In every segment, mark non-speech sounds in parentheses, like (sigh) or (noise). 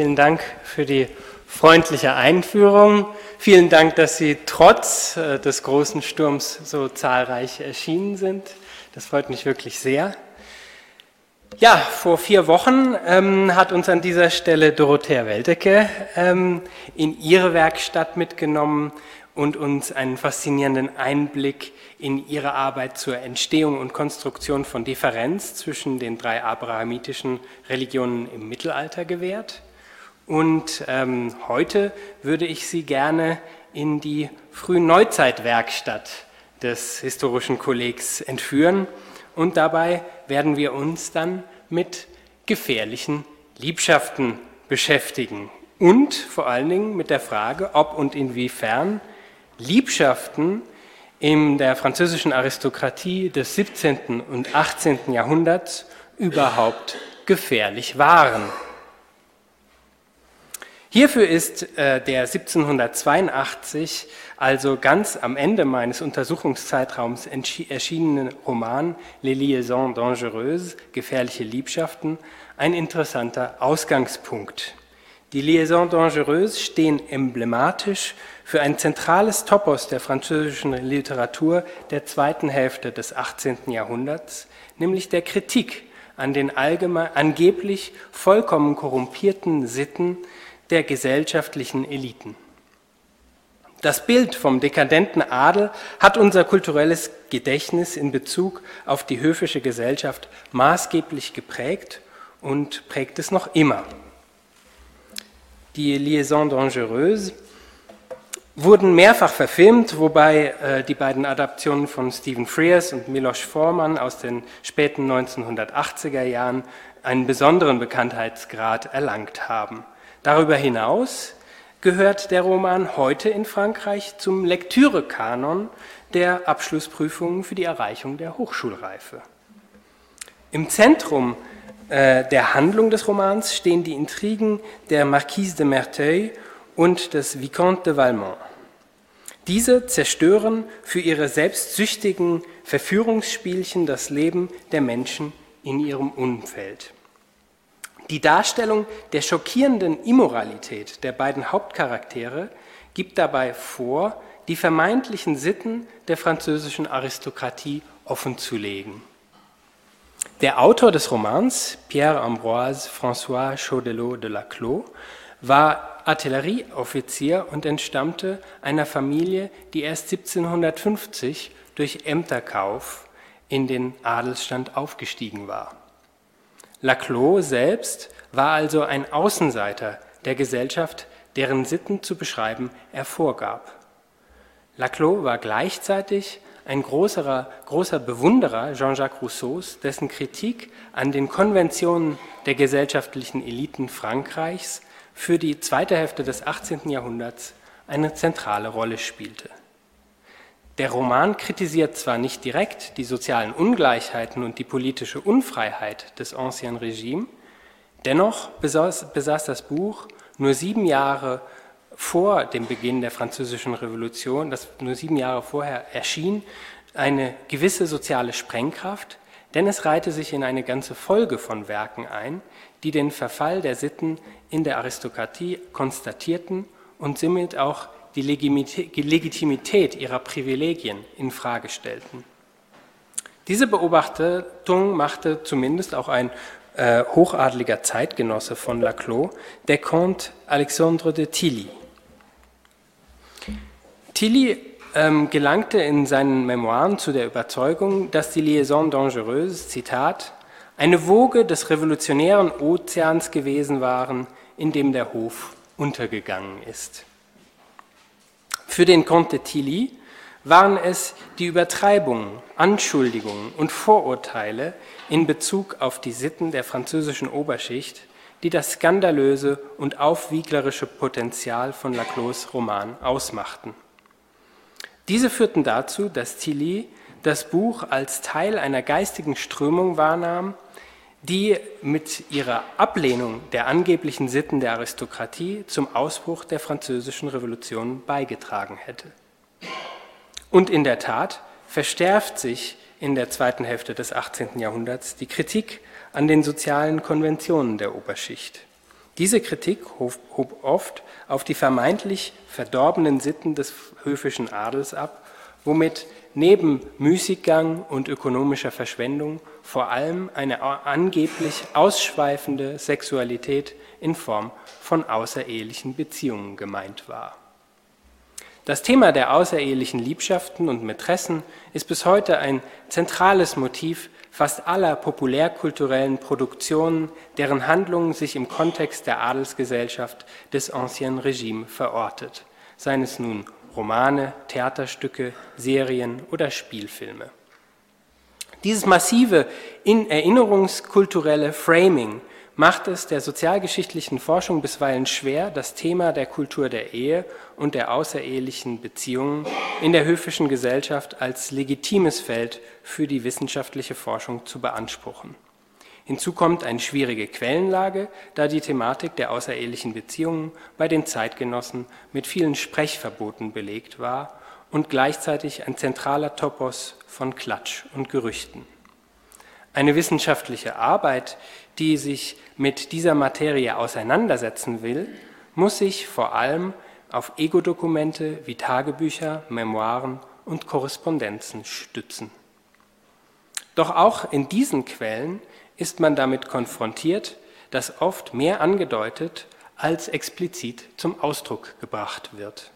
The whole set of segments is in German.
Vielen Dank für die freundliche Einführung. Vielen Dank, dass Sie trotz äh, des großen Sturms so zahlreich erschienen sind. Das freut mich wirklich sehr. Ja, vor vier Wochen ähm, hat uns an dieser Stelle Dorothea Weltecke ähm, in ihre Werkstatt mitgenommen und uns einen faszinierenden Einblick in ihre Arbeit zur Entstehung und Konstruktion von Differenz zwischen den drei abrahamitischen Religionen im Mittelalter gewährt. Und ähm, heute würde ich Sie gerne in die Frühneuzeitwerkstatt des Historischen Kollegs entführen. Und dabei werden wir uns dann mit gefährlichen Liebschaften beschäftigen. Und vor allen Dingen mit der Frage, ob und inwiefern Liebschaften in der französischen Aristokratie des 17. und 18. Jahrhunderts überhaupt gefährlich waren. Hierfür ist äh, der 1782, also ganz am Ende meines Untersuchungszeitraums erschienene Roman Les Liaisons Dangereuses, gefährliche Liebschaften, ein interessanter Ausgangspunkt. Die Liaisons Dangereuses stehen emblematisch für ein zentrales Topos der französischen Literatur der zweiten Hälfte des 18. Jahrhunderts, nämlich der Kritik an den allgemein, angeblich vollkommen korrumpierten Sitten der gesellschaftlichen Eliten. Das Bild vom dekadenten Adel hat unser kulturelles Gedächtnis in Bezug auf die höfische Gesellschaft maßgeblich geprägt und prägt es noch immer. Die Liaison dangereuse wurden mehrfach verfilmt, wobei äh, die beiden Adaptionen von Stephen Frears und Milos Forman aus den späten 1980er Jahren einen besonderen Bekanntheitsgrad erlangt haben. Darüber hinaus gehört der Roman heute in Frankreich zum Lektürekanon der Abschlussprüfungen für die Erreichung der Hochschulreife. Im Zentrum äh, der Handlung des Romans stehen die Intrigen der Marquise de Merteuil und des Vicomte de Valmont. Diese zerstören für ihre selbstsüchtigen Verführungsspielchen das Leben der Menschen in ihrem Umfeld. Die Darstellung der schockierenden Immoralität der beiden Hauptcharaktere gibt dabei vor, die vermeintlichen Sitten der französischen Aristokratie offenzulegen. Der Autor des Romans, Pierre-Ambroise François Chaudelot de la Clos, war Artillerieoffizier und entstammte einer Familie, die erst 1750 durch Ämterkauf in den Adelsstand aufgestiegen war. Laclos selbst war also ein Außenseiter der Gesellschaft, deren Sitten zu beschreiben er vorgab. Laclos war gleichzeitig ein großer, großer Bewunderer Jean-Jacques Rousseaus, dessen Kritik an den Konventionen der gesellschaftlichen Eliten Frankreichs für die zweite Hälfte des 18. Jahrhunderts eine zentrale Rolle spielte. Der Roman kritisiert zwar nicht direkt die sozialen Ungleichheiten und die politische Unfreiheit des Ancien Regime, dennoch besaß, besaß das Buch nur sieben Jahre vor dem Beginn der Französischen Revolution, das nur sieben Jahre vorher erschien, eine gewisse soziale Sprengkraft, denn es reihte sich in eine ganze Folge von Werken ein, die den Verfall der Sitten in der Aristokratie konstatierten und somit auch die Legitimität ihrer Privilegien in Frage stellten. Diese Beobachtung machte zumindest auch ein äh, hochadliger Zeitgenosse von Laclos, der Comte Alexandre de Tilly. Tilly ähm, gelangte in seinen Memoiren zu der Überzeugung, dass die Liaison dangereuse, Zitat, eine Woge des revolutionären Ozeans gewesen waren, in dem der Hof untergegangen ist. Für den Comte Tilly waren es die Übertreibungen, Anschuldigungen und Vorurteile in Bezug auf die Sitten der französischen Oberschicht, die das skandalöse und aufwieglerische Potenzial von Laclos Roman ausmachten. Diese führten dazu, dass Tilly das Buch als Teil einer geistigen Strömung wahrnahm, die mit ihrer Ablehnung der angeblichen Sitten der Aristokratie zum Ausbruch der französischen Revolution beigetragen hätte. Und in der Tat verstärkt sich in der zweiten Hälfte des 18. Jahrhunderts die Kritik an den sozialen Konventionen der Oberschicht. Diese Kritik hob oft auf die vermeintlich verdorbenen Sitten des höfischen Adels ab, womit neben Müßiggang und ökonomischer Verschwendung vor allem eine angeblich ausschweifende Sexualität in Form von außerehelichen Beziehungen gemeint war. Das Thema der außerehelichen Liebschaften und Mätressen ist bis heute ein zentrales Motiv fast aller populärkulturellen Produktionen, deren Handlungen sich im Kontext der Adelsgesellschaft des Ancien Regime verortet, seien es nun Romane, Theaterstücke, Serien oder Spielfilme. Dieses massive erinnerungskulturelle Framing macht es der sozialgeschichtlichen Forschung bisweilen schwer, das Thema der Kultur der Ehe und der außerehelichen Beziehungen in der höfischen Gesellschaft als legitimes Feld für die wissenschaftliche Forschung zu beanspruchen. Hinzu kommt eine schwierige Quellenlage, da die Thematik der außerehelichen Beziehungen bei den Zeitgenossen mit vielen Sprechverboten belegt war und gleichzeitig ein zentraler Topos von Klatsch und Gerüchten. Eine wissenschaftliche Arbeit, die sich mit dieser Materie auseinandersetzen will, muss sich vor allem auf Ego-Dokumente wie Tagebücher, Memoiren und Korrespondenzen stützen. Doch auch in diesen Quellen ist man damit konfrontiert, dass oft mehr angedeutet als explizit zum Ausdruck gebracht wird.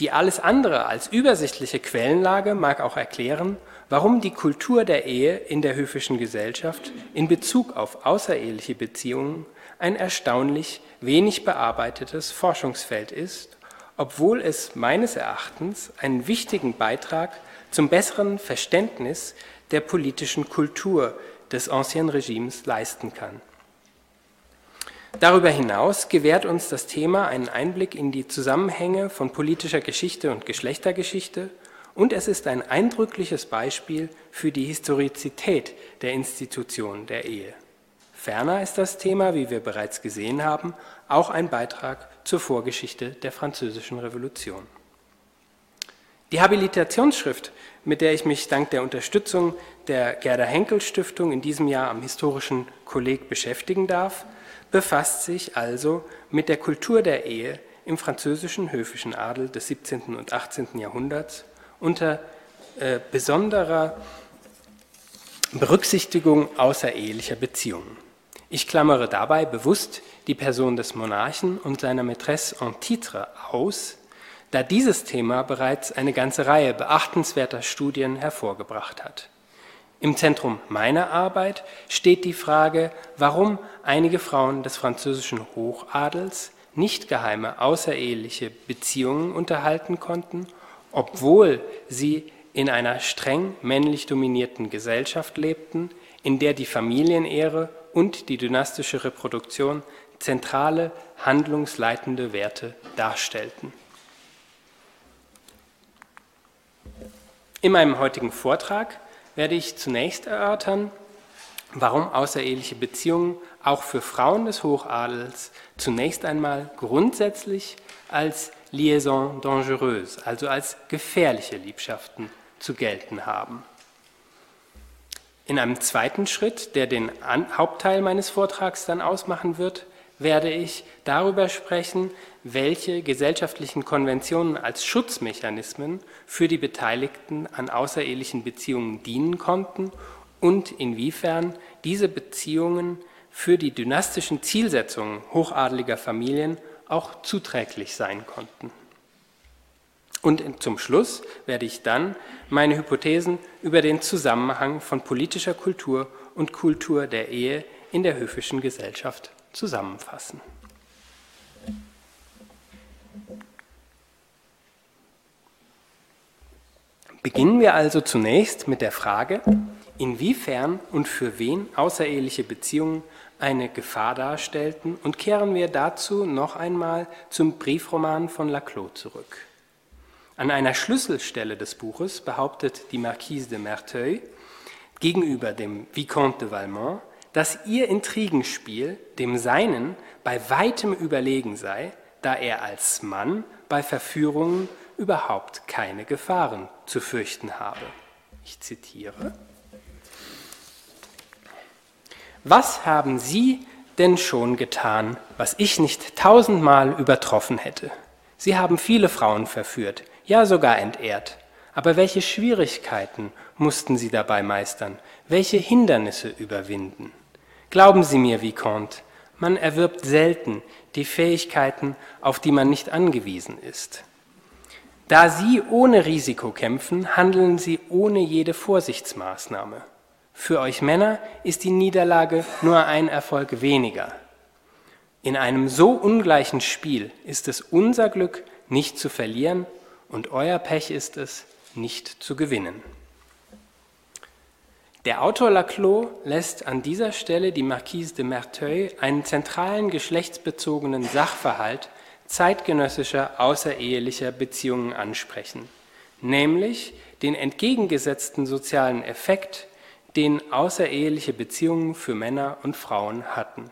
Die alles andere als übersichtliche Quellenlage mag auch erklären, warum die Kultur der Ehe in der höfischen Gesellschaft in Bezug auf außereheliche Beziehungen ein erstaunlich wenig bearbeitetes Forschungsfeld ist, obwohl es meines Erachtens einen wichtigen Beitrag zum besseren Verständnis der politischen Kultur des Ancien Regimes leisten kann. Darüber hinaus gewährt uns das Thema einen Einblick in die Zusammenhänge von politischer Geschichte und Geschlechtergeschichte und es ist ein eindrückliches Beispiel für die Historizität der Institution der Ehe. Ferner ist das Thema, wie wir bereits gesehen haben, auch ein Beitrag zur Vorgeschichte der Französischen Revolution. Die Habilitationsschrift, mit der ich mich dank der Unterstützung der Gerda Henkel Stiftung in diesem Jahr am Historischen Kolleg beschäftigen darf, befasst sich also mit der Kultur der Ehe im französischen höfischen Adel des 17. und 18. Jahrhunderts unter äh, besonderer Berücksichtigung außerehelicher Beziehungen. Ich klammere dabei bewusst die Person des Monarchen und seiner Maîtresse en titre aus, da dieses Thema bereits eine ganze Reihe beachtenswerter Studien hervorgebracht hat. Im Zentrum meiner Arbeit steht die Frage, warum einige Frauen des französischen Hochadels nicht geheime außereheliche Beziehungen unterhalten konnten obwohl sie in einer streng männlich dominierten Gesellschaft lebten, in der die Familienehre und die dynastische Reproduktion zentrale handlungsleitende Werte darstellten. In meinem heutigen Vortrag werde ich zunächst erörtern, warum außereheliche Beziehungen auch für Frauen des Hochadels zunächst einmal grundsätzlich als Liaison dangereuse, also als gefährliche Liebschaften zu gelten haben. In einem zweiten Schritt, der den Hauptteil meines Vortrags dann ausmachen wird, werde ich darüber sprechen, welche gesellschaftlichen Konventionen als Schutzmechanismen für die Beteiligten an außerehelichen Beziehungen dienen konnten und inwiefern diese Beziehungen für die dynastischen Zielsetzungen hochadeliger Familien auch zuträglich sein konnten. Und zum Schluss werde ich dann meine Hypothesen über den Zusammenhang von politischer Kultur und Kultur der Ehe in der höfischen Gesellschaft zusammenfassen. Beginnen wir also zunächst mit der Frage, inwiefern und für wen außereheliche Beziehungen eine Gefahr darstellten und kehren wir dazu noch einmal zum Briefroman von Laclos zurück. An einer Schlüsselstelle des Buches behauptet die Marquise de Merteuil gegenüber dem Vicomte de Valmont, dass ihr Intrigenspiel dem Seinen bei weitem überlegen sei, da er als Mann bei Verführungen überhaupt keine Gefahren zu fürchten habe. Ich zitiere. Was haben Sie denn schon getan, was ich nicht tausendmal übertroffen hätte? Sie haben viele Frauen verführt, ja sogar entehrt. Aber welche Schwierigkeiten mussten Sie dabei meistern? Welche Hindernisse überwinden? Glauben Sie mir, Vicomte, man erwirbt selten die Fähigkeiten, auf die man nicht angewiesen ist. Da Sie ohne Risiko kämpfen, handeln Sie ohne jede Vorsichtsmaßnahme. Für euch Männer ist die Niederlage nur ein Erfolg weniger. In einem so ungleichen Spiel ist es unser Glück, nicht zu verlieren, und euer Pech ist es, nicht zu gewinnen. Der Autor Laclos lässt an dieser Stelle die Marquise de Merteuil einen zentralen geschlechtsbezogenen Sachverhalt zeitgenössischer außerehelicher Beziehungen ansprechen, nämlich den entgegengesetzten sozialen Effekt, den außereheliche Beziehungen für Männer und Frauen hatten.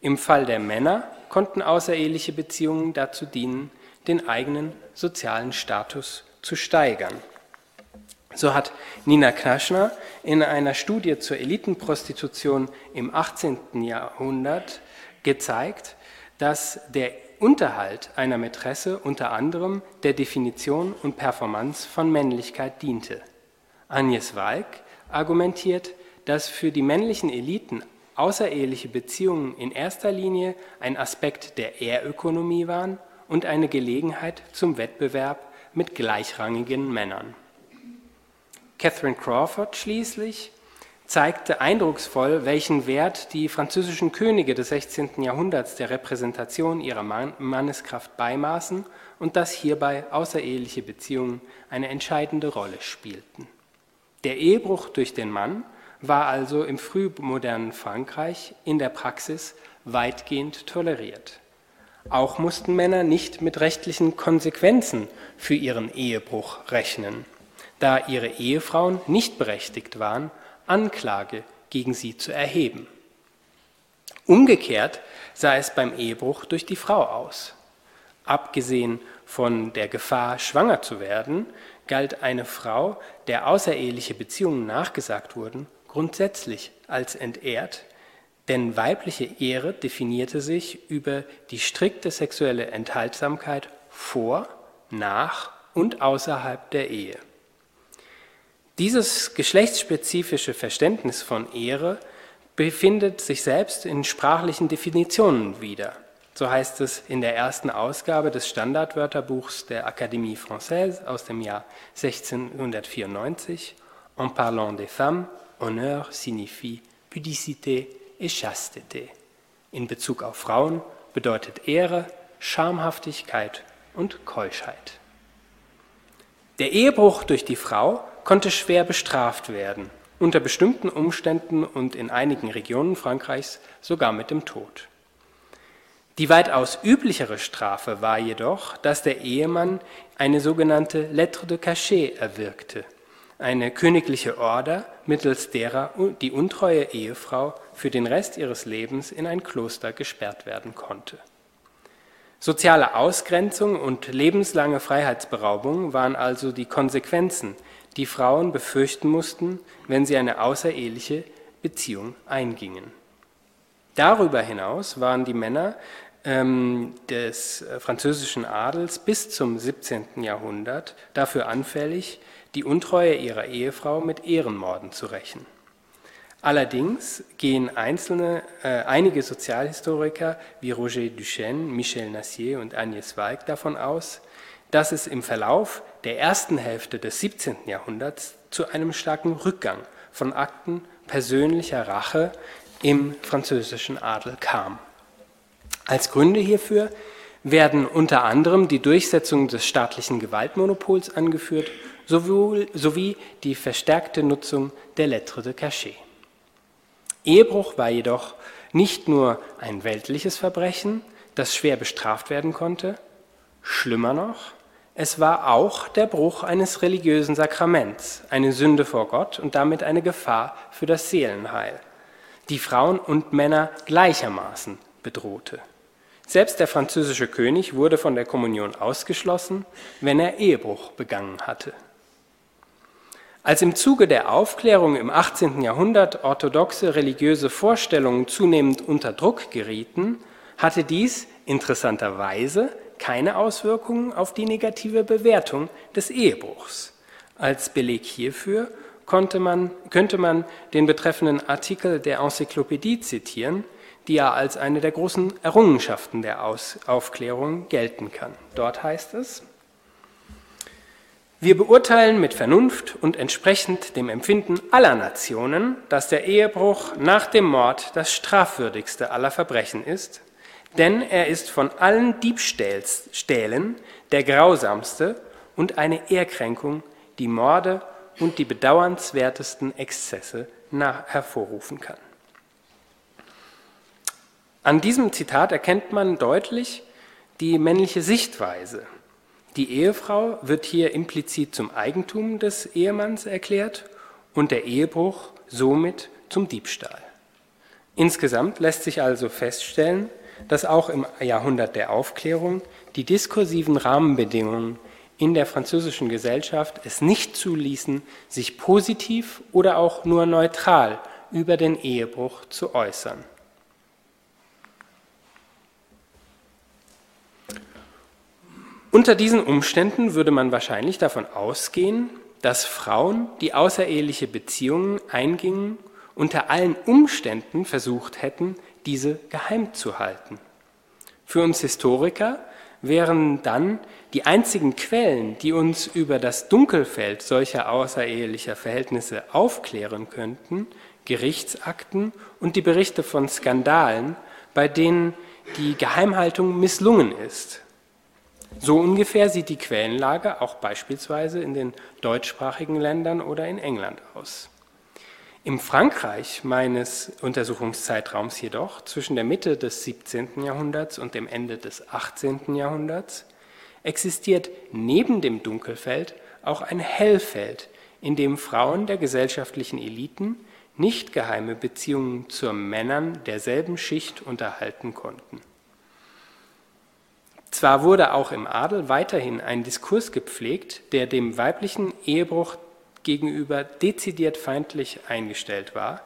Im Fall der Männer konnten außereheliche Beziehungen dazu dienen, den eigenen sozialen Status zu steigern. So hat Nina Knaschner in einer Studie zur Elitenprostitution im 18. Jahrhundert gezeigt, dass der Unterhalt einer Mätresse unter anderem der Definition und Performance von Männlichkeit diente. Agnes Walk argumentiert, dass für die männlichen Eliten außereheliche Beziehungen in erster Linie ein Aspekt der Ehrökonomie waren und eine Gelegenheit zum Wettbewerb mit gleichrangigen Männern. Catherine Crawford schließlich zeigte eindrucksvoll, welchen Wert die französischen Könige des 16. Jahrhunderts der Repräsentation ihrer Manneskraft beimaßen und dass hierbei außereheliche Beziehungen eine entscheidende Rolle spielten. Der Ehebruch durch den Mann war also im frühmodernen Frankreich in der Praxis weitgehend toleriert. Auch mussten Männer nicht mit rechtlichen Konsequenzen für ihren Ehebruch rechnen, da ihre Ehefrauen nicht berechtigt waren, Anklage gegen sie zu erheben. Umgekehrt sah es beim Ehebruch durch die Frau aus. Abgesehen von der Gefahr, schwanger zu werden, galt eine Frau, der außereheliche Beziehungen nachgesagt wurden, grundsätzlich als entehrt, denn weibliche Ehre definierte sich über die strikte sexuelle Enthaltsamkeit vor, nach und außerhalb der Ehe. Dieses geschlechtsspezifische Verständnis von Ehre befindet sich selbst in sprachlichen Definitionen wieder. So heißt es in der ersten Ausgabe des Standardwörterbuchs der Académie Française aus dem Jahr 1694. En parlant des femmes, honneur signifie pudicité et chasteté. In Bezug auf Frauen bedeutet Ehre Schamhaftigkeit und Keuschheit. Der Ehebruch durch die Frau konnte schwer bestraft werden, unter bestimmten Umständen und in einigen Regionen Frankreichs sogar mit dem Tod. Die weitaus üblichere Strafe war jedoch, dass der Ehemann eine sogenannte Lettre de Cachet erwirkte, eine königliche Order, mittels derer die untreue Ehefrau für den Rest ihres Lebens in ein Kloster gesperrt werden konnte. Soziale Ausgrenzung und lebenslange Freiheitsberaubung waren also die Konsequenzen die Frauen befürchten mussten, wenn sie eine außereheliche Beziehung eingingen. Darüber hinaus waren die Männer ähm, des äh, französischen Adels bis zum 17. Jahrhundert dafür anfällig, die Untreue ihrer Ehefrau mit Ehrenmorden zu rächen. Allerdings gehen einzelne, äh, einige Sozialhistoriker wie Roger Duchesne, Michel Nassier und Agnès Walk davon aus, dass es im Verlauf der ersten Hälfte des 17. Jahrhunderts zu einem starken Rückgang von Akten persönlicher Rache im französischen Adel kam. Als Gründe hierfür werden unter anderem die Durchsetzung des staatlichen Gewaltmonopols angeführt sowohl, sowie die verstärkte Nutzung der Lettre de Cachet. Ehebruch war jedoch nicht nur ein weltliches Verbrechen, das schwer bestraft werden konnte, schlimmer noch, es war auch der Bruch eines religiösen Sakraments, eine Sünde vor Gott und damit eine Gefahr für das Seelenheil, die Frauen und Männer gleichermaßen bedrohte. Selbst der französische König wurde von der Kommunion ausgeschlossen, wenn er Ehebruch begangen hatte. Als im Zuge der Aufklärung im 18. Jahrhundert orthodoxe religiöse Vorstellungen zunehmend unter Druck gerieten, hatte dies interessanterweise keine Auswirkungen auf die negative Bewertung des Ehebruchs. Als Beleg hierfür man, könnte man den betreffenden Artikel der Enzyklopädie zitieren, die ja als eine der großen Errungenschaften der Aus Aufklärung gelten kann. Dort heißt es, wir beurteilen mit Vernunft und entsprechend dem Empfinden aller Nationen, dass der Ehebruch nach dem Mord das strafwürdigste aller Verbrechen ist, denn er ist von allen Diebstählen der grausamste und eine Ehrkränkung, die Morde und die bedauernswertesten Exzesse hervorrufen kann. An diesem Zitat erkennt man deutlich die männliche Sichtweise. Die Ehefrau wird hier implizit zum Eigentum des Ehemanns erklärt und der Ehebruch somit zum Diebstahl. Insgesamt lässt sich also feststellen, dass auch im Jahrhundert der Aufklärung die diskursiven Rahmenbedingungen in der französischen Gesellschaft es nicht zuließen, sich positiv oder auch nur neutral über den Ehebruch zu äußern. Unter diesen Umständen würde man wahrscheinlich davon ausgehen, dass Frauen, die außereheliche Beziehungen eingingen, unter allen Umständen versucht hätten, diese geheim zu halten. Für uns Historiker wären dann die einzigen Quellen, die uns über das Dunkelfeld solcher außerehelicher Verhältnisse aufklären könnten, Gerichtsakten und die Berichte von Skandalen, bei denen die Geheimhaltung misslungen ist so ungefähr sieht die Quellenlage auch beispielsweise in den deutschsprachigen Ländern oder in England aus. Im Frankreich meines Untersuchungszeitraums jedoch, zwischen der Mitte des 17. Jahrhunderts und dem Ende des 18. Jahrhunderts, existiert neben dem Dunkelfeld auch ein Hellfeld, in dem Frauen der gesellschaftlichen Eliten nicht geheime Beziehungen zu Männern derselben Schicht unterhalten konnten. Zwar wurde auch im Adel weiterhin ein Diskurs gepflegt, der dem weiblichen Ehebruch gegenüber dezidiert feindlich eingestellt war,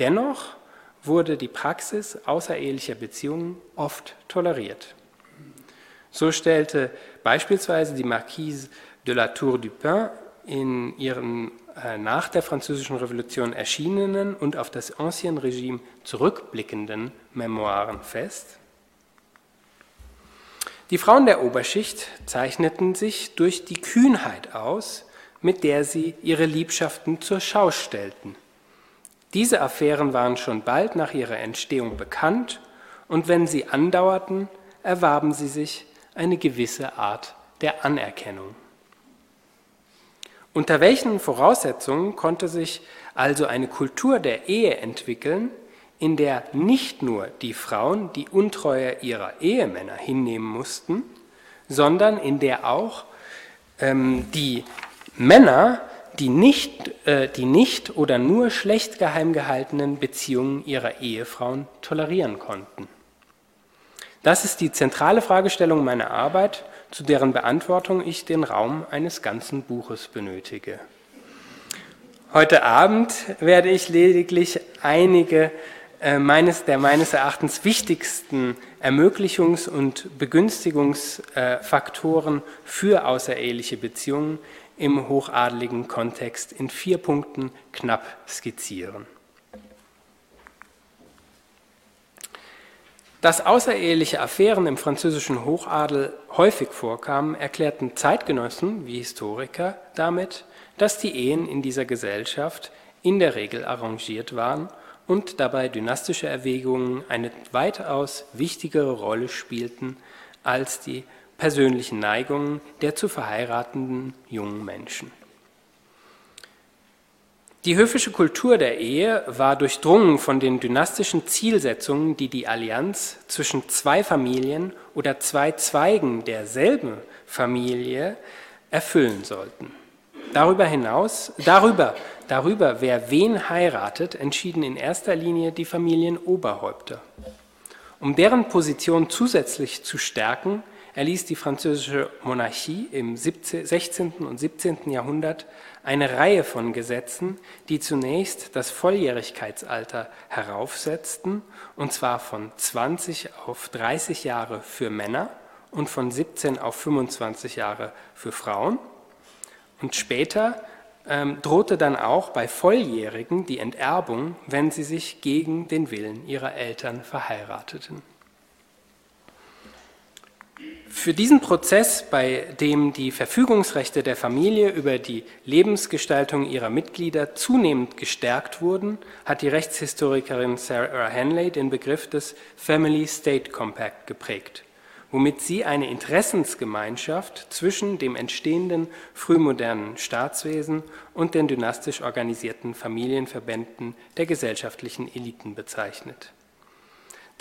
dennoch wurde die Praxis außerehelicher Beziehungen oft toleriert. So stellte beispielsweise die Marquise de la Tour du Pin in ihren äh, nach der Französischen Revolution erschienenen und auf das Ancien Regime zurückblickenden Memoiren fest, die Frauen der Oberschicht zeichneten sich durch die Kühnheit aus, mit der sie ihre Liebschaften zur Schau stellten. Diese Affären waren schon bald nach ihrer Entstehung bekannt und wenn sie andauerten, erwarben sie sich eine gewisse Art der Anerkennung. Unter welchen Voraussetzungen konnte sich also eine Kultur der Ehe entwickeln, in der nicht nur die Frauen die Untreue ihrer Ehemänner hinnehmen mussten, sondern in der auch ähm, die Männer die nicht, äh, die nicht oder nur schlecht geheim gehaltenen Beziehungen ihrer Ehefrauen tolerieren konnten. Das ist die zentrale Fragestellung meiner Arbeit, zu deren Beantwortung ich den Raum eines ganzen Buches benötige. Heute Abend werde ich lediglich einige äh, meines, der meines Erachtens wichtigsten Ermöglichungs- und Begünstigungsfaktoren für außereheliche Beziehungen im hochadeligen Kontext in vier Punkten knapp skizzieren. Dass außereheliche Affären im französischen Hochadel häufig vorkamen, erklärten Zeitgenossen wie Historiker damit, dass die Ehen in dieser Gesellschaft in der Regel arrangiert waren und dabei dynastische Erwägungen eine weitaus wichtigere Rolle spielten als die persönlichen Neigungen der zu verheiratenden jungen Menschen. Die höfische Kultur der Ehe war durchdrungen von den dynastischen Zielsetzungen, die die Allianz zwischen zwei Familien oder zwei Zweigen derselben Familie erfüllen sollten. Darüber hinaus, darüber, darüber, wer wen heiratet, entschieden in erster Linie die Familienoberhäupter. Um deren Position zusätzlich zu stärken, erließ die französische Monarchie im 16. und 17. Jahrhundert eine Reihe von Gesetzen, die zunächst das Volljährigkeitsalter heraufsetzten, und zwar von 20 auf 30 Jahre für Männer und von 17 auf 25 Jahre für Frauen. Und später ähm, drohte dann auch bei Volljährigen die Enterbung, wenn sie sich gegen den Willen ihrer Eltern verheirateten. Für diesen Prozess, bei dem die Verfügungsrechte der Familie über die Lebensgestaltung ihrer Mitglieder zunehmend gestärkt wurden, hat die Rechtshistorikerin Sarah Henley den Begriff des Family State Compact geprägt, womit sie eine Interessensgemeinschaft zwischen dem entstehenden frühmodernen Staatswesen und den dynastisch organisierten Familienverbänden der gesellschaftlichen Eliten bezeichnet.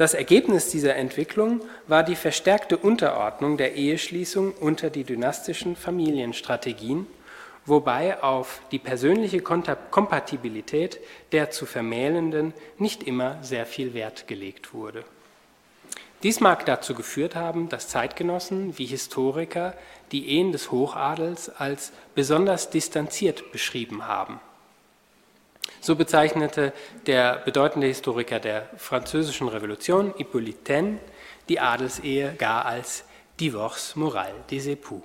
Das Ergebnis dieser Entwicklung war die verstärkte Unterordnung der Eheschließung unter die dynastischen Familienstrategien, wobei auf die persönliche Kompatibilität der zu Vermählenden nicht immer sehr viel Wert gelegt wurde. Dies mag dazu geführt haben, dass Zeitgenossen wie Historiker die Ehen des Hochadels als besonders distanziert beschrieben haben. So bezeichnete der bedeutende Historiker der Französischen Revolution, Hippolyte Taine, die Adelsehe gar als Divorce moral des époux.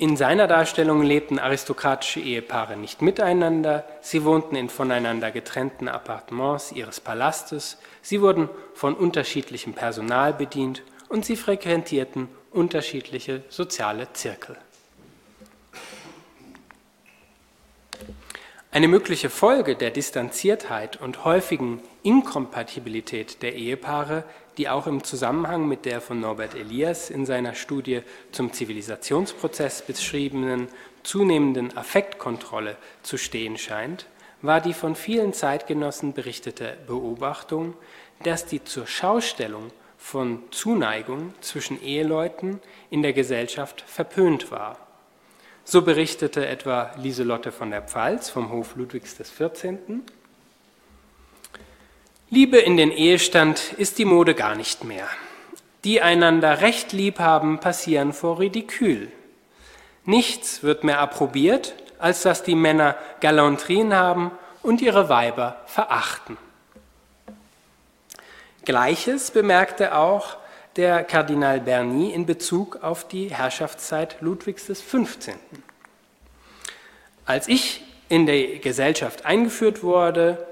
In seiner Darstellung lebten aristokratische Ehepaare nicht miteinander, sie wohnten in voneinander getrennten Appartements ihres Palastes, sie wurden von unterschiedlichem Personal bedient und sie frequentierten unterschiedliche soziale Zirkel. Eine mögliche Folge der Distanziertheit und häufigen Inkompatibilität der Ehepaare, die auch im Zusammenhang mit der von Norbert Elias in seiner Studie zum Zivilisationsprozess beschriebenen zunehmenden Affektkontrolle zu stehen scheint, war die von vielen Zeitgenossen berichtete Beobachtung, dass die zur Schaustellung von Zuneigung zwischen Eheleuten in der Gesellschaft verpönt war so berichtete etwa Lieselotte von der Pfalz vom Hof Ludwigs XIV. Liebe in den Ehestand ist die Mode gar nicht mehr. Die einander recht lieb haben, passieren vor Ridikül. Nichts wird mehr approbiert, als dass die Männer Galanterien haben und ihre Weiber verachten. Gleiches bemerkte auch der Kardinal Berny in Bezug auf die Herrschaftszeit Ludwigs XV. Als ich in der Gesellschaft eingeführt wurde,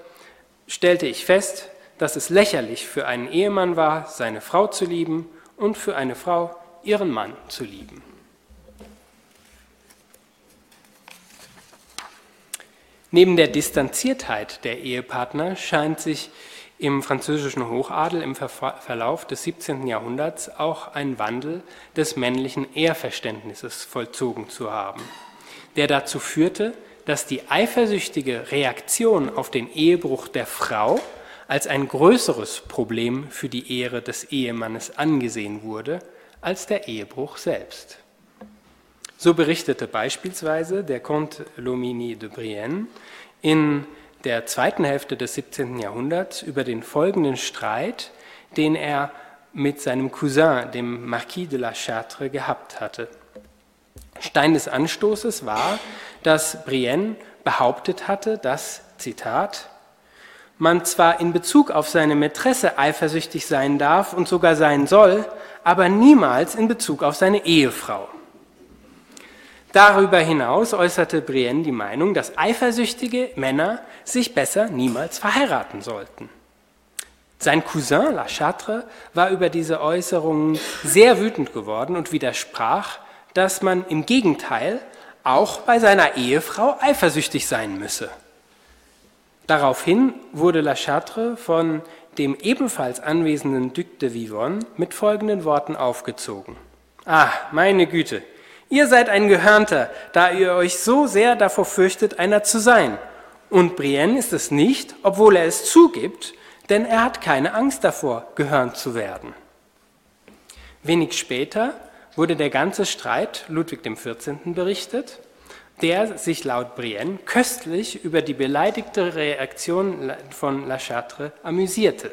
stellte ich fest, dass es lächerlich für einen Ehemann war, seine Frau zu lieben und für eine Frau ihren Mann zu lieben. Neben der Distanziertheit der Ehepartner scheint sich im französischen Hochadel im Verlauf des 17. Jahrhunderts auch ein Wandel des männlichen Ehrverständnisses vollzogen zu haben, der dazu führte, dass die eifersüchtige Reaktion auf den Ehebruch der Frau als ein größeres Problem für die Ehre des Ehemannes angesehen wurde als der Ehebruch selbst. So berichtete beispielsweise der Comte Lomini de Brienne in der zweiten Hälfte des 17. Jahrhunderts über den folgenden Streit, den er mit seinem Cousin, dem Marquis de la Châtre, gehabt hatte. Stein des Anstoßes war, dass Brienne behauptet hatte, dass, Zitat, man zwar in Bezug auf seine Mätresse eifersüchtig sein darf und sogar sein soll, aber niemals in Bezug auf seine Ehefrau. Darüber hinaus äußerte Brienne die Meinung, dass eifersüchtige Männer sich besser niemals verheiraten sollten. Sein Cousin La Châtre war über diese Äußerungen sehr wütend geworden und widersprach, dass man im Gegenteil auch bei seiner Ehefrau eifersüchtig sein müsse. Daraufhin wurde La Châtre von dem ebenfalls anwesenden Duc de Vivonne mit folgenden Worten aufgezogen. Ah, meine Güte, Ihr seid ein Gehörnter, da ihr euch so sehr davor fürchtet, einer zu sein. Und Brienne ist es nicht, obwohl er es zugibt, denn er hat keine Angst davor, gehörnt zu werden. Wenig später wurde der ganze Streit Ludwig XIV. berichtet, der sich laut Brienne köstlich über die beleidigte Reaktion von La Châtre amüsierte.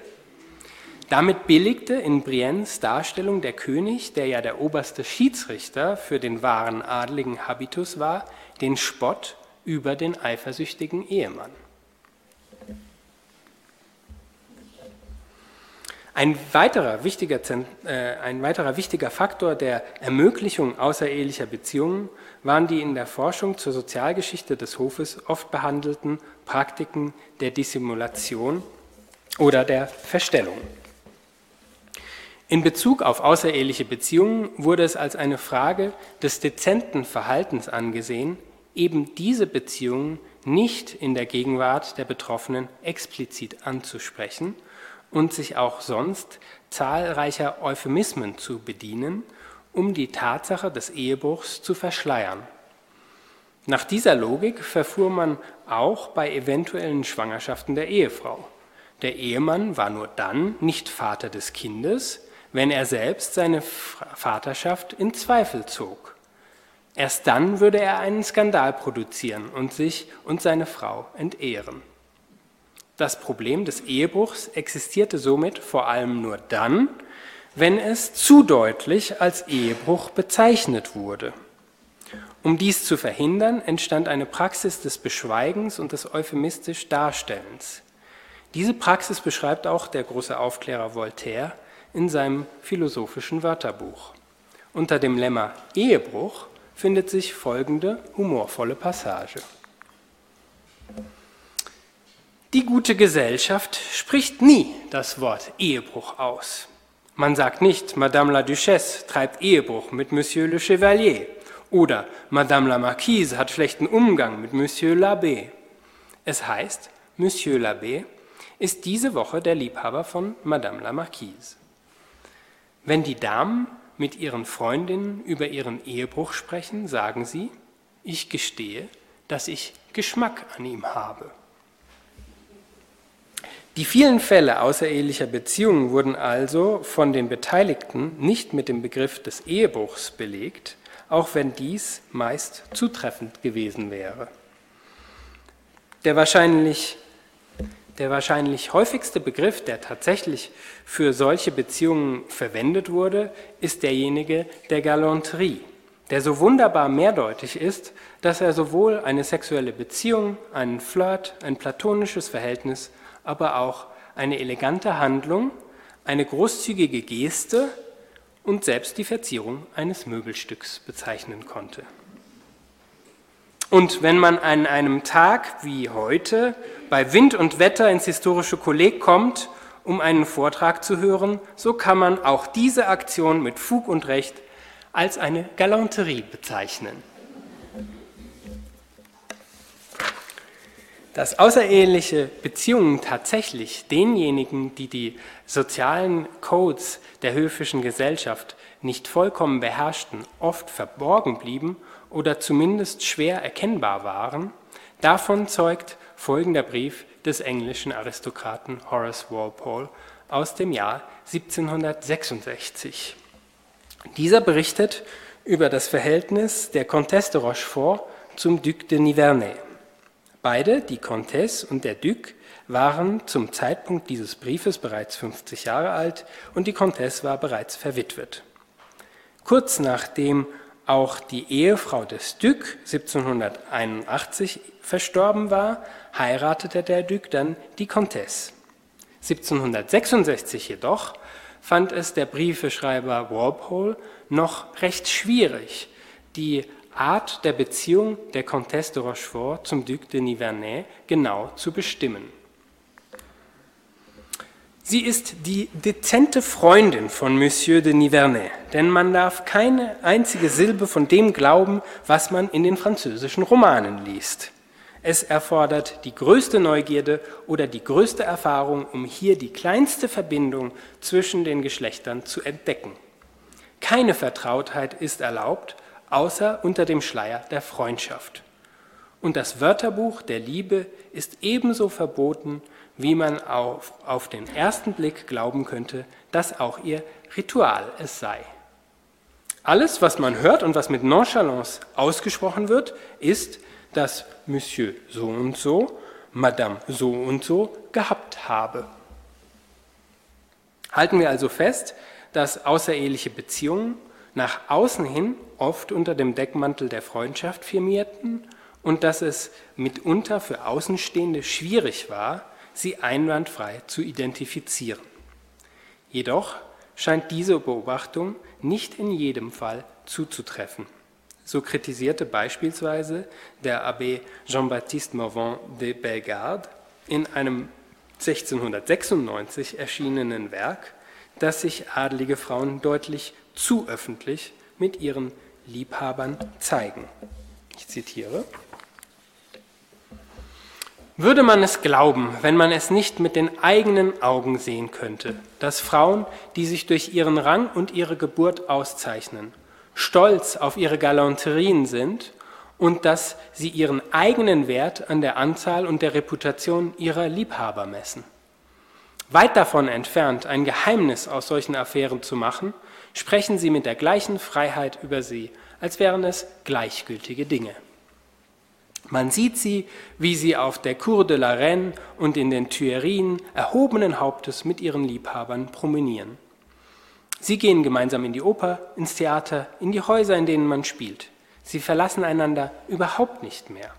Damit billigte in Briennes Darstellung der König, der ja der oberste Schiedsrichter für den wahren adligen Habitus war, den Spott über den eifersüchtigen Ehemann. Ein weiterer, wichtiger, äh, ein weiterer wichtiger Faktor der Ermöglichung außerehelicher Beziehungen waren die in der Forschung zur Sozialgeschichte des Hofes oft behandelten Praktiken der Dissimulation oder der Verstellung. In Bezug auf außereheliche Beziehungen wurde es als eine Frage des dezenten Verhaltens angesehen, eben diese Beziehungen nicht in der Gegenwart der Betroffenen explizit anzusprechen und sich auch sonst zahlreicher Euphemismen zu bedienen, um die Tatsache des Ehebruchs zu verschleiern. Nach dieser Logik verfuhr man auch bei eventuellen Schwangerschaften der Ehefrau. Der Ehemann war nur dann nicht Vater des Kindes, wenn er selbst seine Vaterschaft in Zweifel zog. Erst dann würde er einen Skandal produzieren und sich und seine Frau entehren. Das Problem des Ehebruchs existierte somit vor allem nur dann, wenn es zu deutlich als Ehebruch bezeichnet wurde. Um dies zu verhindern, entstand eine Praxis des Beschweigens und des euphemistisch Darstellens. Diese Praxis beschreibt auch der große Aufklärer Voltaire in seinem philosophischen Wörterbuch. Unter dem Lemma Ehebruch findet sich folgende humorvolle Passage. Die gute Gesellschaft spricht nie das Wort Ehebruch aus. Man sagt nicht, Madame la Duchesse treibt Ehebruch mit Monsieur le Chevalier oder Madame la Marquise hat schlechten Umgang mit Monsieur l'Abbé. Es heißt, Monsieur l'Abbé ist diese Woche der Liebhaber von Madame la Marquise. Wenn die Damen mit ihren Freundinnen über ihren Ehebruch sprechen, sagen sie, ich gestehe, dass ich Geschmack an ihm habe. Die vielen Fälle außerehelicher Beziehungen wurden also von den Beteiligten nicht mit dem Begriff des Ehebruchs belegt, auch wenn dies meist zutreffend gewesen wäre. Der wahrscheinlich der wahrscheinlich häufigste Begriff, der tatsächlich für solche Beziehungen verwendet wurde, ist derjenige der Galanterie, der so wunderbar mehrdeutig ist, dass er sowohl eine sexuelle Beziehung, einen Flirt, ein platonisches Verhältnis, aber auch eine elegante Handlung, eine großzügige Geste und selbst die Verzierung eines Möbelstücks bezeichnen konnte. Und wenn man an einem Tag wie heute bei Wind und Wetter ins historische Kolleg kommt, um einen Vortrag zu hören, so kann man auch diese Aktion mit Fug und Recht als eine Galanterie bezeichnen. Dass außereheliche Beziehungen tatsächlich denjenigen, die die sozialen Codes der höfischen Gesellschaft nicht vollkommen beherrschten, oft verborgen blieben oder zumindest schwer erkennbar waren, davon zeugt folgender Brief des englischen Aristokraten Horace Walpole aus dem Jahr 1766. Dieser berichtet über das Verhältnis der Comtesse de Rochefort zum Duc de Nivernais. Beide, die Comtesse und der Duc, waren zum Zeitpunkt dieses Briefes bereits 50 Jahre alt und die Comtesse war bereits verwitwet. Kurz nachdem auch die Ehefrau des Duc 1781 verstorben war, heiratete der Duc dann die Comtesse. 1766 jedoch fand es der Briefeschreiber Walpole noch recht schwierig, die Art der Beziehung der Comtesse de Rochefort zum Duc de Nivernais genau zu bestimmen. Sie ist die dezente Freundin von Monsieur de Nivernais, denn man darf keine einzige Silbe von dem glauben, was man in den französischen Romanen liest. Es erfordert die größte Neugierde oder die größte Erfahrung, um hier die kleinste Verbindung zwischen den Geschlechtern zu entdecken. Keine Vertrautheit ist erlaubt, außer unter dem Schleier der Freundschaft. Und das Wörterbuch der Liebe ist ebenso verboten, wie man auf, auf den ersten Blick glauben könnte, dass auch ihr Ritual es sei. Alles, was man hört und was mit Nonchalance ausgesprochen wird, ist, dass Monsieur so und so, Madame so und so gehabt habe. Halten wir also fest, dass außereheliche Beziehungen nach außen hin oft unter dem Deckmantel der Freundschaft firmierten und dass es mitunter für Außenstehende schwierig war, sie einwandfrei zu identifizieren. Jedoch scheint diese Beobachtung nicht in jedem Fall zuzutreffen. So kritisierte beispielsweise der Abbé Jean-Baptiste Morvan de Bellegarde in einem 1696 erschienenen Werk, dass sich adlige Frauen deutlich zu öffentlich mit ihren Liebhabern zeigen. Ich zitiere. Würde man es glauben, wenn man es nicht mit den eigenen Augen sehen könnte, dass Frauen, die sich durch ihren Rang und ihre Geburt auszeichnen, stolz auf ihre Galanterien sind und dass sie ihren eigenen Wert an der Anzahl und der Reputation ihrer Liebhaber messen. Weit davon entfernt, ein Geheimnis aus solchen Affären zu machen, sprechen sie mit der gleichen Freiheit über sie, als wären es gleichgültige Dinge. Man sieht sie, wie sie auf der Cour de la Reine und in den Tuerien erhobenen Hauptes mit ihren Liebhabern promenieren. Sie gehen gemeinsam in die Oper, ins Theater, in die Häuser, in denen man spielt. Sie verlassen einander überhaupt nicht mehr.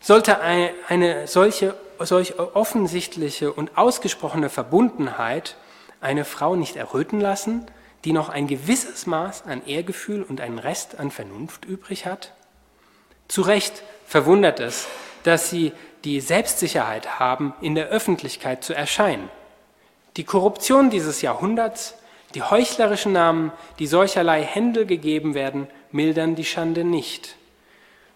Sollte eine solche, solch offensichtliche und ausgesprochene Verbundenheit eine Frau nicht erröten lassen, die noch ein gewisses Maß an Ehrgefühl und einen Rest an Vernunft übrig hat? Zu Recht verwundert es, dass sie die Selbstsicherheit haben, in der Öffentlichkeit zu erscheinen. Die Korruption dieses Jahrhunderts, die heuchlerischen Namen, die solcherlei Händel gegeben werden, mildern die Schande nicht.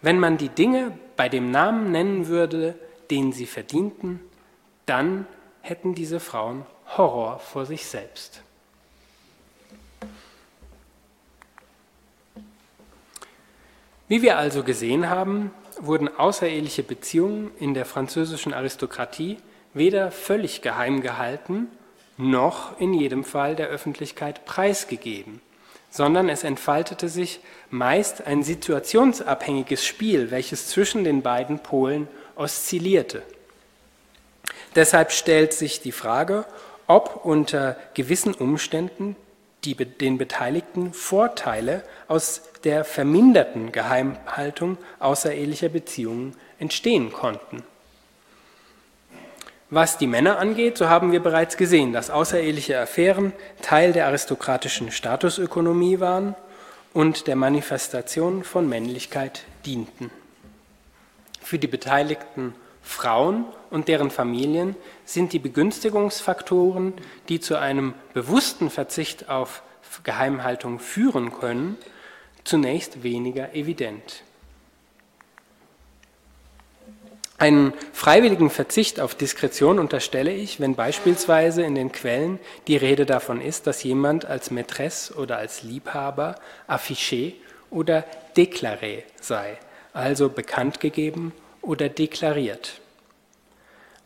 Wenn man die Dinge bei dem Namen nennen würde, den sie verdienten, dann hätten diese Frauen Horror vor sich selbst. Wie wir also gesehen haben, wurden außereheliche Beziehungen in der französischen Aristokratie weder völlig geheim gehalten, noch in jedem Fall der Öffentlichkeit preisgegeben, sondern es entfaltete sich meist ein situationsabhängiges Spiel, welches zwischen den beiden Polen oszillierte. Deshalb stellt sich die Frage, ob unter gewissen Umständen die den Beteiligten Vorteile aus der verminderten Geheimhaltung außerehelicher Beziehungen entstehen konnten. Was die Männer angeht, so haben wir bereits gesehen, dass außereheliche Affären Teil der aristokratischen Statusökonomie waren und der Manifestation von Männlichkeit dienten. Für die beteiligten Frauen und deren Familien sind die Begünstigungsfaktoren, die zu einem bewussten Verzicht auf Geheimhaltung führen können, zunächst weniger evident. Einen freiwilligen Verzicht auf Diskretion unterstelle ich, wenn beispielsweise in den Quellen die Rede davon ist, dass jemand als Mätresse oder als Liebhaber affiché oder déclaré sei, also bekannt gegeben oder deklariert.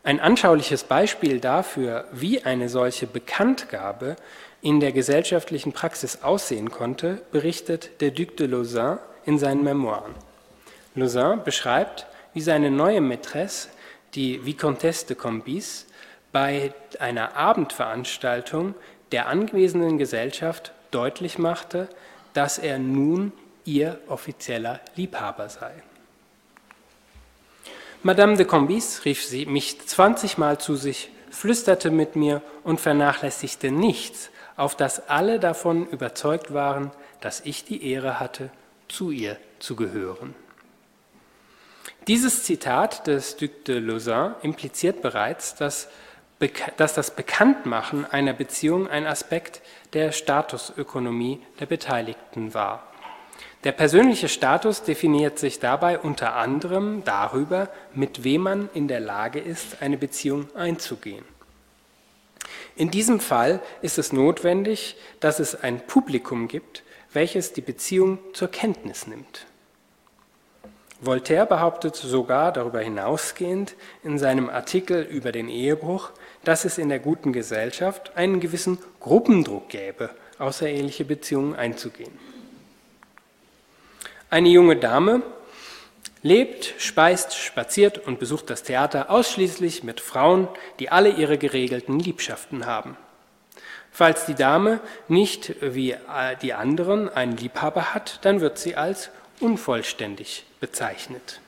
Ein anschauliches Beispiel dafür, wie eine solche Bekanntgabe in der gesellschaftlichen Praxis aussehen konnte, berichtet der Duc de Lausanne in seinen Memoiren. Lausanne beschreibt, wie seine neue Mätresse, die Vicomtesse de Combis, bei einer Abendveranstaltung der anwesenden Gesellschaft deutlich machte, dass er nun ihr offizieller Liebhaber sei. Madame de Combis rief sie mich zwanzigmal zu sich, flüsterte mit mir und vernachlässigte nichts, auf das alle davon überzeugt waren, dass ich die Ehre hatte, zu ihr zu gehören. Dieses Zitat des Duc de Lausanne impliziert bereits, dass, dass das Bekanntmachen einer Beziehung ein Aspekt der Statusökonomie der Beteiligten war. Der persönliche Status definiert sich dabei unter anderem darüber, mit wem man in der Lage ist, eine Beziehung einzugehen. In diesem Fall ist es notwendig, dass es ein Publikum gibt, welches die Beziehung zur Kenntnis nimmt. Voltaire behauptet sogar darüber hinausgehend in seinem Artikel über den Ehebruch, dass es in der guten Gesellschaft einen gewissen Gruppendruck gäbe, außereheliche Beziehungen einzugehen. Eine junge Dame lebt, speist, spaziert und besucht das Theater ausschließlich mit Frauen, die alle ihre geregelten Liebschaften haben. Falls die Dame nicht wie äh, die anderen einen Liebhaber hat, dann wird sie als unvollständig bezeichnet.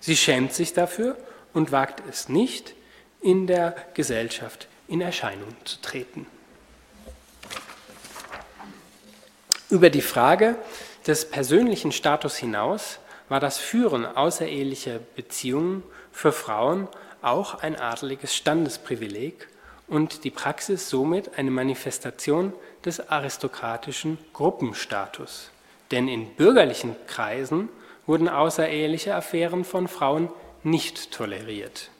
Sie schämt sich dafür und wagt es nicht, in der Gesellschaft in Erscheinung zu treten. Über die Frage des persönlichen Status hinaus war das Führen außerehelicher Beziehungen für Frauen auch ein adeliges Standesprivileg und die Praxis somit eine Manifestation des aristokratischen Gruppenstatus. Denn in bürgerlichen Kreisen wurden außereheliche Affären von Frauen nicht toleriert.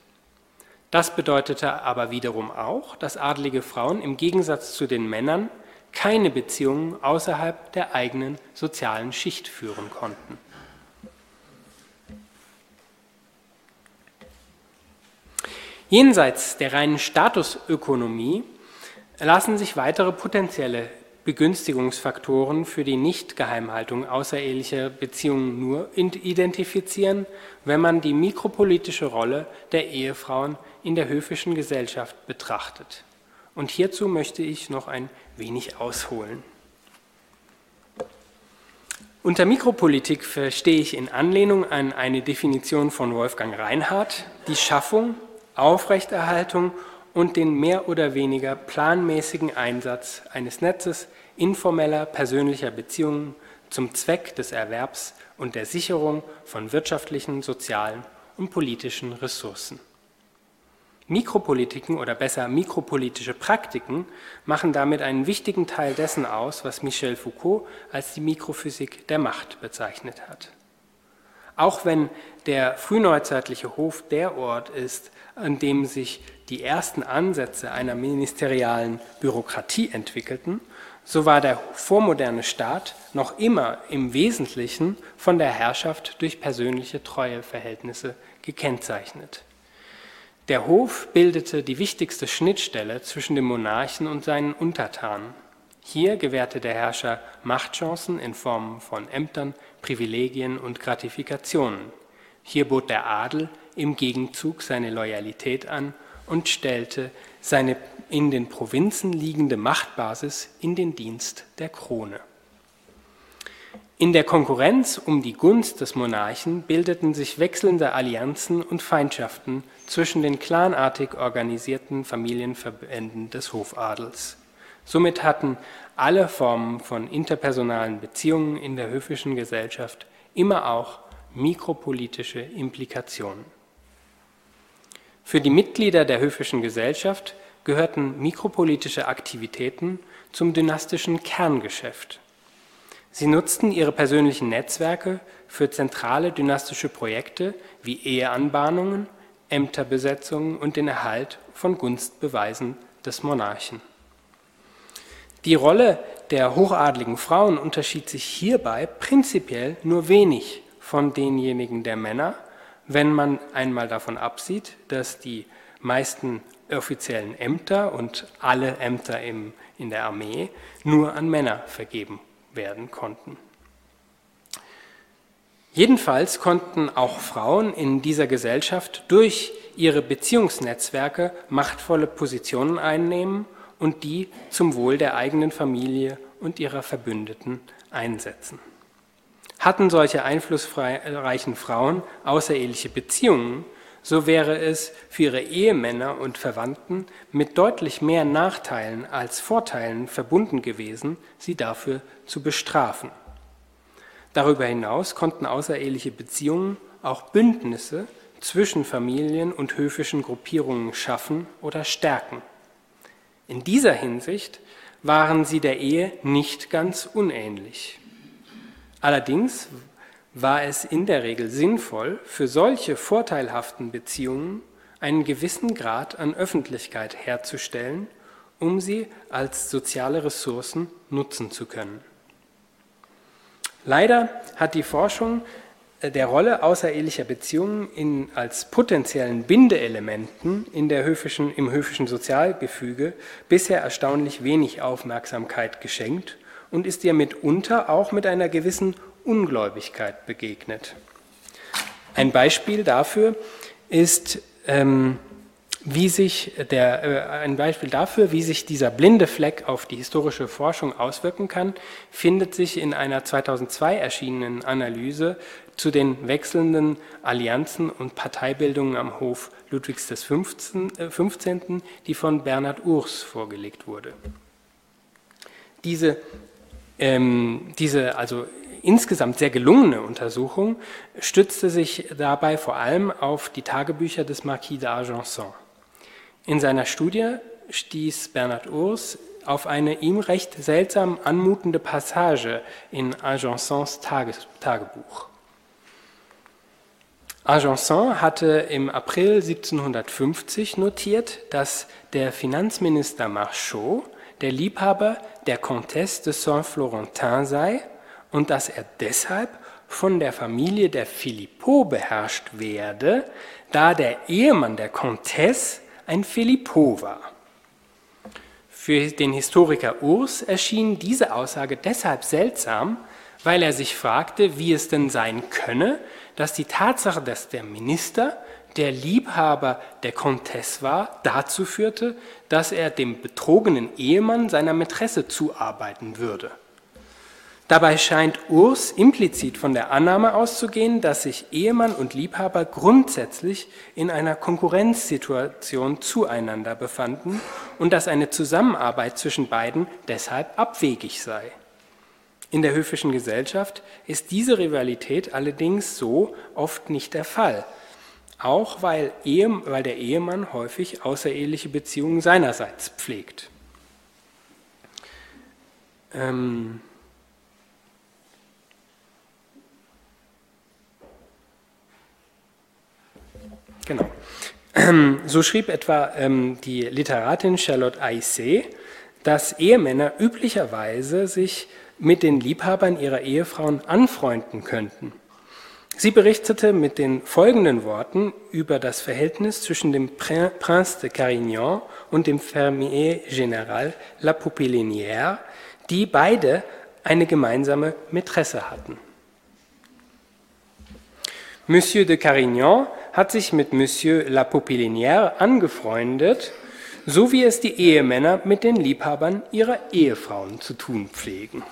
Das bedeutete aber wiederum auch, dass adelige Frauen im Gegensatz zu den Männern keine Beziehungen außerhalb der eigenen sozialen Schicht führen konnten. Jenseits der reinen Statusökonomie lassen sich weitere potenzielle Begünstigungsfaktoren für die Nichtgeheimhaltung außerehelicher Beziehungen nur identifizieren, wenn man die mikropolitische Rolle der Ehefrauen in der höfischen Gesellschaft betrachtet. Und hierzu möchte ich noch ein wenig ausholen. Unter Mikropolitik verstehe ich in Anlehnung an eine Definition von Wolfgang Reinhardt die Schaffung Aufrechterhaltung und den mehr oder weniger planmäßigen Einsatz eines Netzes informeller persönlicher Beziehungen zum Zweck des Erwerbs und der Sicherung von wirtschaftlichen, sozialen und politischen Ressourcen. Mikropolitiken oder besser mikropolitische Praktiken machen damit einen wichtigen Teil dessen aus, was Michel Foucault als die Mikrophysik der Macht bezeichnet hat. Auch wenn der frühneuzeitliche Hof der Ort ist, an dem sich die ersten Ansätze einer ministerialen Bürokratie entwickelten, so war der vormoderne Staat noch immer im Wesentlichen von der Herrschaft durch persönliche Treueverhältnisse gekennzeichnet. Der Hof bildete die wichtigste Schnittstelle zwischen dem Monarchen und seinen Untertanen. Hier gewährte der Herrscher Machtchancen in Form von Ämtern, Privilegien und Gratifikationen. Hier bot der Adel im Gegenzug seine Loyalität an und stellte seine in den Provinzen liegende Machtbasis in den Dienst der Krone. In der Konkurrenz um die Gunst des Monarchen bildeten sich wechselnde Allianzen und Feindschaften zwischen den clanartig organisierten Familienverbänden des Hofadels. Somit hatten alle Formen von interpersonalen Beziehungen in der höfischen Gesellschaft immer auch mikropolitische Implikationen. Für die Mitglieder der höfischen Gesellschaft gehörten mikropolitische Aktivitäten zum dynastischen Kerngeschäft. Sie nutzten ihre persönlichen Netzwerke für zentrale dynastische Projekte wie Eheanbahnungen, Ämterbesetzungen und den Erhalt von Gunstbeweisen des Monarchen. Die Rolle der hochadligen Frauen unterschied sich hierbei prinzipiell nur wenig von denjenigen der Männer, wenn man einmal davon absieht, dass die meisten offiziellen Ämter und alle Ämter im, in der Armee nur an Männer vergeben werden konnten. Jedenfalls konnten auch Frauen in dieser Gesellschaft durch ihre Beziehungsnetzwerke machtvolle Positionen einnehmen und die zum Wohl der eigenen Familie und ihrer Verbündeten einsetzen. Hatten solche einflussreichen Frauen außereheliche Beziehungen, so wäre es für ihre Ehemänner und Verwandten mit deutlich mehr Nachteilen als Vorteilen verbunden gewesen, sie dafür zu bestrafen. Darüber hinaus konnten außereheliche Beziehungen auch Bündnisse zwischen Familien und höfischen Gruppierungen schaffen oder stärken. In dieser Hinsicht waren sie der Ehe nicht ganz unähnlich. Allerdings war es in der Regel sinnvoll, für solche vorteilhaften Beziehungen einen gewissen Grad an Öffentlichkeit herzustellen, um sie als soziale Ressourcen nutzen zu können. Leider hat die Forschung äh, der Rolle außerehelicher Beziehungen in, als potenziellen Bindeelementen in der höfischen, im höfischen Sozialgefüge bisher erstaunlich wenig Aufmerksamkeit geschenkt und ist ihr mitunter auch mit einer gewissen Ungläubigkeit begegnet. Ein Beispiel dafür ist ähm, wie sich der, äh, ein Beispiel dafür, wie sich dieser blinde Fleck auf die historische Forschung auswirken kann, findet sich in einer 2002 erschienenen Analyse zu den wechselnden Allianzen und Parteibildungen am Hof Ludwigs des 15., äh, die von Bernhard Urs vorgelegt wurde. Diese, ähm, diese also insgesamt sehr gelungene Untersuchung stützte sich dabei vor allem auf die Tagebücher des Marquis d'Argenson. In seiner Studie stieß Bernhard Urs auf eine ihm recht seltsam anmutende Passage in Argensons Tagebuch. Argenson hatte im April 1750 notiert, dass der Finanzminister Marchot der Liebhaber der Comtesse de Saint-Florentin sei und dass er deshalb von der Familie der Philippot beherrscht werde, da der Ehemann der Comtesse ein Philippot war. Für den Historiker Urs erschien diese Aussage deshalb seltsam, weil er sich fragte, wie es denn sein könne, dass die Tatsache, dass der Minister der Liebhaber der Comtesse war, dazu führte, dass er dem betrogenen Ehemann seiner Mätresse zuarbeiten würde. Dabei scheint Urs implizit von der Annahme auszugehen, dass sich Ehemann und Liebhaber grundsätzlich in einer Konkurrenzsituation zueinander befanden und dass eine Zusammenarbeit zwischen beiden deshalb abwegig sei. In der höfischen Gesellschaft ist diese Rivalität allerdings so oft nicht der Fall, auch weil, Ehe, weil der Ehemann häufig außereheliche Beziehungen seinerseits pflegt. Ähm Genau. (clears throat) So schrieb etwa ähm, die Literatin Charlotte Aissé, dass Ehemänner üblicherweise sich mit den Liebhabern ihrer Ehefrauen anfreunden könnten. Sie berichtete mit den folgenden Worten über das Verhältnis zwischen dem Prince de Carignan und dem Fermier Général La Poupillinière, die beide eine gemeinsame Mätresse hatten. Monsieur de Carignan hat sich mit Monsieur La Popelinière angefreundet, so wie es die Ehemänner mit den Liebhabern ihrer Ehefrauen zu tun pflegen.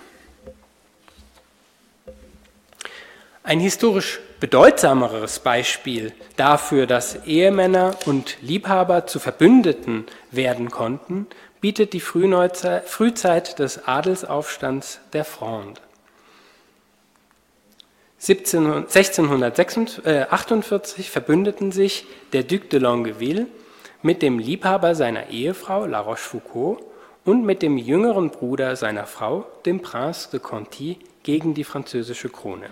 Ein historisch bedeutsameres Beispiel dafür, dass Ehemänner und Liebhaber zu Verbündeten werden konnten, bietet die Frühzeit des Adelsaufstands der Fronde. 1648 verbündeten sich der Duc de Longueville mit dem Liebhaber seiner Ehefrau La Rochefoucauld und mit dem jüngeren Bruder seiner Frau, dem Prince de Conti, gegen die französische Krone.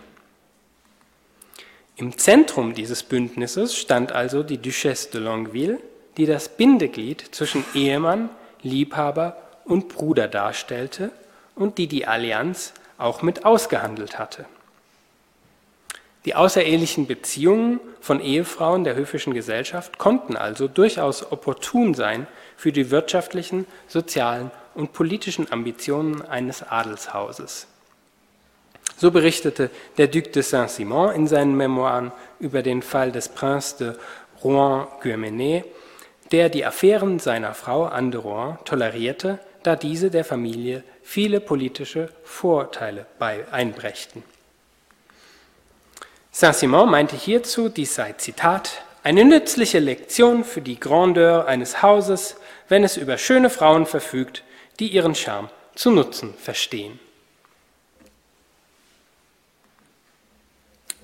Im Zentrum dieses Bündnisses stand also die Duchesse de Longueville, die das Bindeglied zwischen Ehemann, Liebhaber und Bruder darstellte und die die Allianz auch mit ausgehandelt hatte. Die außerehelichen Beziehungen von Ehefrauen der höfischen Gesellschaft konnten also durchaus opportun sein für die wirtschaftlichen, sozialen und politischen Ambitionen eines Adelshauses. So berichtete der Duc de Saint-Simon in seinen Memoiren über den Fall des Prince de Rouen-Guémené, der die Affären seiner Frau Anne de Rouen tolerierte, da diese der Familie viele politische Vorteile einbrächten. Saint-Simon meinte hierzu, dies sei, Zitat, eine nützliche Lektion für die Grandeur eines Hauses, wenn es über schöne Frauen verfügt, die ihren Charme zu nutzen verstehen.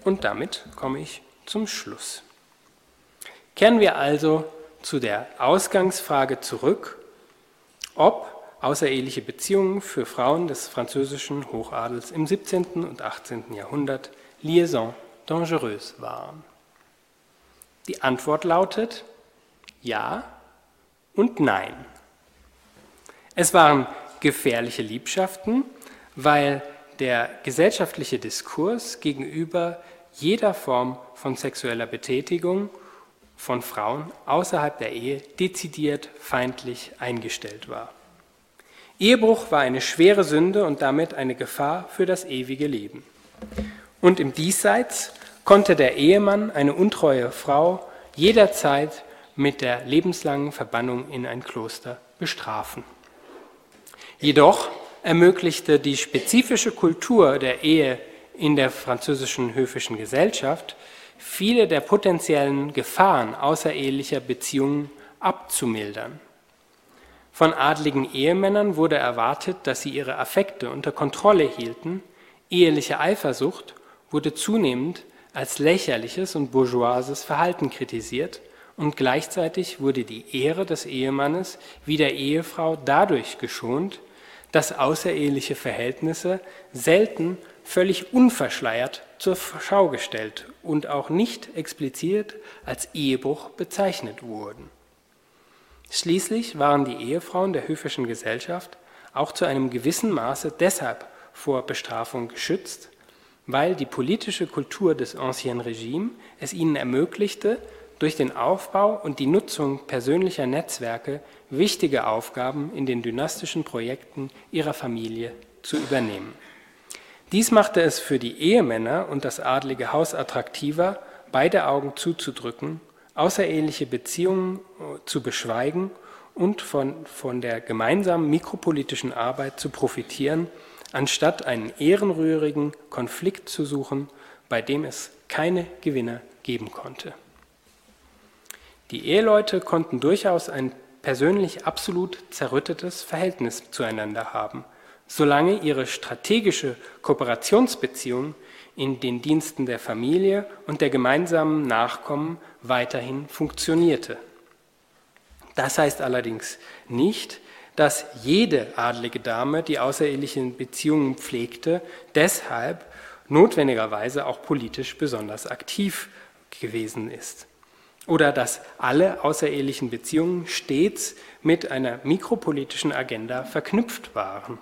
Und damit komme ich zum Schluss. Kehren wir also zu der Ausgangsfrage zurück, ob außereheliche Beziehungen für Frauen des französischen Hochadels im 17. und 18. Jahrhundert Liaison dangerös waren? Die Antwort lautet ja und nein. Es waren gefährliche Liebschaften, weil der gesellschaftliche Diskurs gegenüber jeder Form von sexueller Betätigung von Frauen außerhalb der Ehe dezidiert feindlich eingestellt war. Ehebruch war eine schwere Sünde und damit eine Gefahr für das ewige Leben. Und im Diesseits konnte der Ehemann eine untreue Frau jederzeit mit der lebenslangen Verbannung in ein Kloster bestrafen. Jedoch ermöglichte die spezifische Kultur der Ehe in der französischen höfischen Gesellschaft viele der potenziellen Gefahren außerehelicher Beziehungen abzumildern. Von adligen Ehemännern wurde erwartet, dass sie ihre Affekte unter Kontrolle hielten, eheliche Eifersucht wurde zunehmend als lächerliches und bourgeoises Verhalten kritisiert und gleichzeitig wurde die Ehre des Ehemannes wie der Ehefrau dadurch geschont, dass außereheliche Verhältnisse selten völlig unverschleiert zur Schau gestellt und auch nicht explizit als Ehebruch bezeichnet wurden. Schließlich waren die Ehefrauen der höfischen Gesellschaft auch zu einem gewissen Maße deshalb vor Bestrafung geschützt, weil die politische Kultur des Ancien Regime es ihnen ermöglichte, durch den Aufbau und die Nutzung persönlicher Netzwerke wichtige Aufgaben in den dynastischen Projekten ihrer Familie zu übernehmen. Dies machte es für die Ehemänner und das adlige Haus attraktiver, beide Augen zuzudrücken, außereheliche Beziehungen äh, zu beschweigen und von, von der gemeinsamen mikropolitischen Arbeit zu profitieren, anstatt einen ehrenrührigen Konflikt zu suchen, bei dem es keine Gewinner geben konnte. Die Eheleute konnten durchaus ein persönlich absolut zerrüttetes Verhältnis zueinander haben, solange ihre strategische Kooperationsbeziehung in den Diensten der Familie und der gemeinsamen Nachkommen weiterhin funktionierte. Das heißt allerdings nicht, dass jede adlige Dame, die außerehelichen Beziehungen pflegte, deshalb notwendigerweise auch politisch besonders aktiv gewesen ist oder dass alle außerehelichen Beziehungen stets mit einer mikropolitischen Agenda verknüpft waren.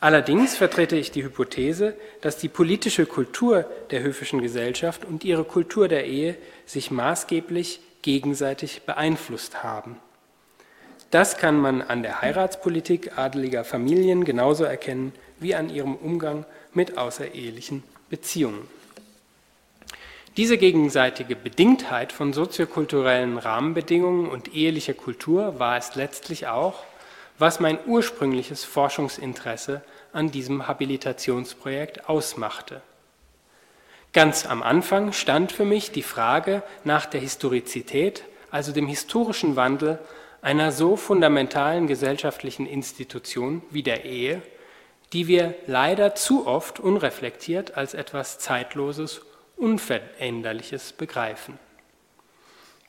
Allerdings vertrete ich die Hypothese, dass die politische Kultur der höfischen Gesellschaft und ihre Kultur der Ehe sich maßgeblich gegenseitig beeinflusst haben. Das kann man an der Heiratspolitik adeliger Familien genauso erkennen wie an ihrem Umgang mit außerehelichen Beziehungen. Diese gegenseitige Bedingtheit von soziokulturellen Rahmenbedingungen und ehelicher Kultur war es letztlich auch, was mein ursprüngliches Forschungsinteresse an diesem Habilitationsprojekt ausmachte. Ganz am Anfang stand für mich die Frage nach der Historizität, also dem historischen Wandel einer so fundamentalen gesellschaftlichen Institution wie der Ehe, die wir leider zu oft unreflektiert als etwas Zeitloses Unveränderliches begreifen.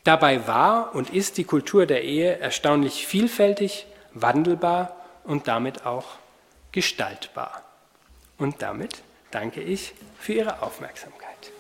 Dabei war und ist die Kultur der Ehe erstaunlich vielfältig, wandelbar und damit auch gestaltbar. Und damit danke ich für Ihre Aufmerksamkeit.